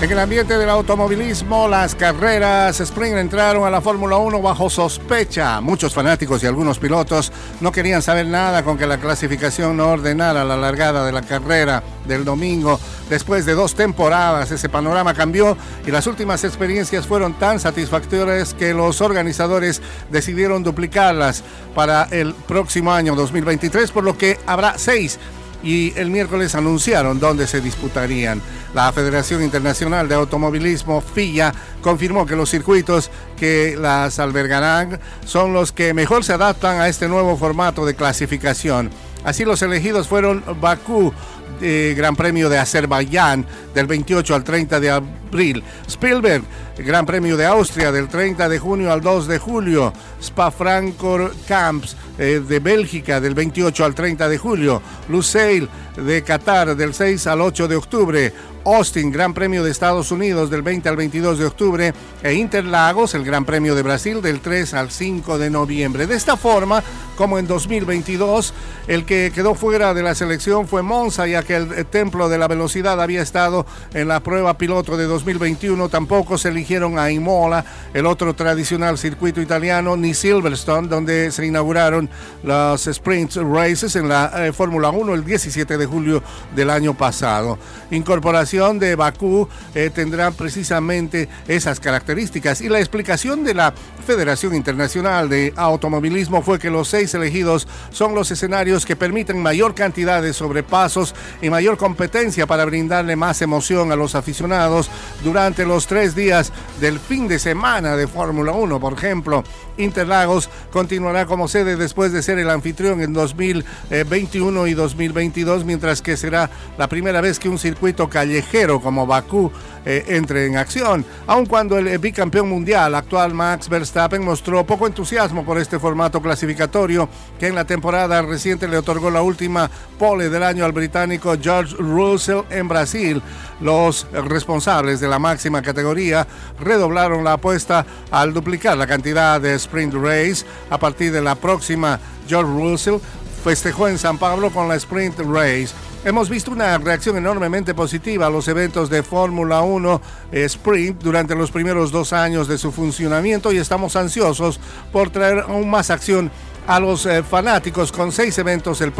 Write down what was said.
En el ambiente del automovilismo, las carreras Spring entraron a la Fórmula 1 bajo sospecha. Muchos fanáticos y algunos pilotos no querían saber nada con que la clasificación no ordenara la largada de la carrera del domingo. Después de dos temporadas, ese panorama cambió y las últimas experiencias fueron tan satisfactorias que los organizadores decidieron duplicarlas para el próximo año 2023, por lo que habrá seis y el miércoles anunciaron dónde se disputarían. La Federación Internacional de Automovilismo, FIA, confirmó que los circuitos que las albergarán son los que mejor se adaptan a este nuevo formato de clasificación. Así los elegidos fueron Bakú, Gran Premio de Azerbaiyán del 28 al 30 de abril. Spielberg, Gran Premio de Austria del 30 de junio al 2 de julio. Spa-Francorchamps eh, de Bélgica del 28 al 30 de julio. Lusail de Qatar del 6 al 8 de octubre. Austin, Gran Premio de Estados Unidos del 20 al 22 de octubre e Interlagos, el Gran Premio de Brasil del 3 al 5 de noviembre. De esta forma, como en 2022, el que quedó fuera de la selección fue Monza, que el Templo de la Velocidad había estado en la prueba piloto de 2021. Tampoco se eligieron a Imola, el otro tradicional circuito italiano, ni Silverstone, donde se inauguraron los Sprint Races en la eh, Fórmula 1 el 17 de julio del año pasado. Incorporación de Bakú eh, tendrá precisamente esas características. Y la explicación de la Federación Internacional de Automovilismo fue que los seis elegidos son los escenarios que permiten mayor cantidad de sobrepasos y mayor competencia para brindarle más emoción a los aficionados durante los tres días del fin de semana de Fórmula 1, por ejemplo. Interlagos continuará como sede después de ser el anfitrión en 2021 y 2022, mientras que será la primera vez que un circuito callejero como Bakú eh, entre en acción, aun cuando el bicampeón mundial actual Max Verstappen mostró poco entusiasmo por este formato clasificatorio que en la temporada reciente le otorgó la última pole del año al británico George Russell en Brasil. Los responsables de la máxima categoría redoblaron la apuesta al duplicar la cantidad de sprint race a partir de la próxima. George Russell festejó en San Pablo con la sprint race Hemos visto una reacción enormemente positiva a los eventos de Fórmula 1 eh, Sprint durante los primeros dos años de su funcionamiento y estamos ansiosos por traer aún más acción a los eh, fanáticos con seis eventos el